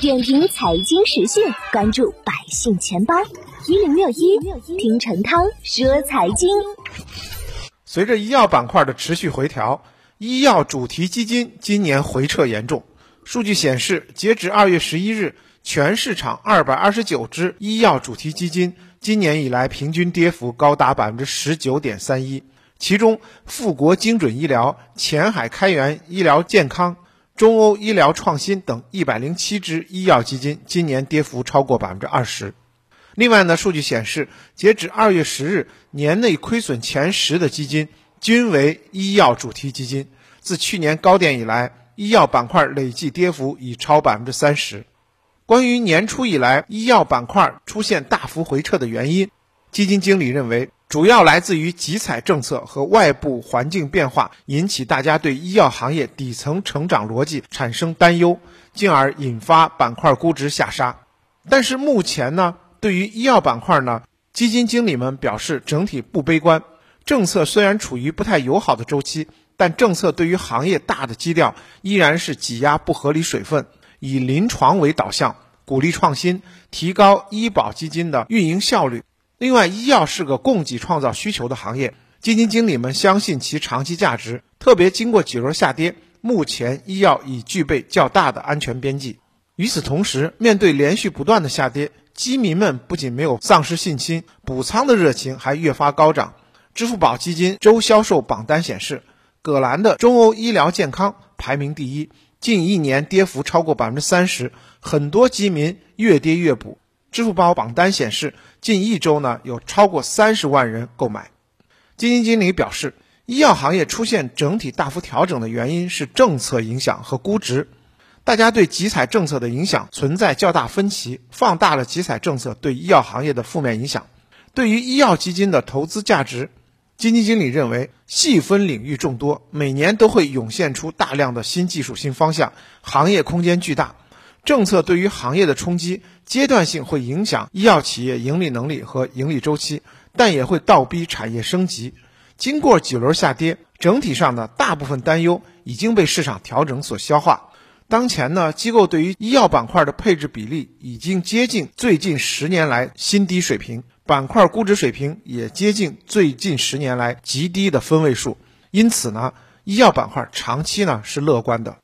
点评财经时讯，关注百姓钱包一零六一，听陈涛说财经。随着医药板块的持续回调，医药主题基金今年回撤严重。数据显示，截止二月十一日，全市场二百二十九只医药主题基金今年以来平均跌幅高达百分之十九点三一，其中富国精准医疗、前海开源医疗健康。中欧医疗创新等一百零七只医药基金今年跌幅超过百分之二十。另外呢，数据显示，截止二月十日，年内亏损前十的基金均为医药主题基金。自去年高点以来，医药板块累计跌幅已超百分之三十。关于年初以来医药板块出现大幅回撤的原因，基金经理认为。主要来自于集采政策和外部环境变化，引起大家对医药行业底层成长逻辑产生担忧，进而引发板块估值下杀。但是目前呢，对于医药板块呢，基金经理们表示整体不悲观。政策虽然处于不太友好的周期，但政策对于行业大的基调依然是挤压不合理水分，以临床为导向，鼓励创新，提高医保基金的运营效率。另外，医药是个供给创造需求的行业，基金经理们相信其长期价值。特别经过几轮下跌，目前医药已具备较大的安全边际。与此同时，面对连续不断的下跌，基民们不仅没有丧失信心，补仓的热情还越发高涨。支付宝基金周销售榜单显示，葛兰的中欧医疗健康排名第一，近一年跌幅超过百分之三十，很多基民越跌越补。支付宝榜单显示，近一周呢有超过三十万人购买。基金经理表示，医药行业出现整体大幅调整的原因是政策影响和估值。大家对集采政策的影响存在较大分歧，放大了集采政策对医药行业的负面影响。对于医药基金的投资价值，基金经理认为，细分领域众多，每年都会涌现出大量的新技术、新方向，行业空间巨大。政策对于行业的冲击，阶段性会影响医药企业盈利能力和盈利周期，但也会倒逼产业升级。经过几轮下跌，整体上的大部分担忧已经被市场调整所消化。当前呢，机构对于医药板块的配置比例已经接近最近十年来新低水平，板块估值水平也接近最近十年来极低的分位数。因此呢，医药板块长期呢是乐观的。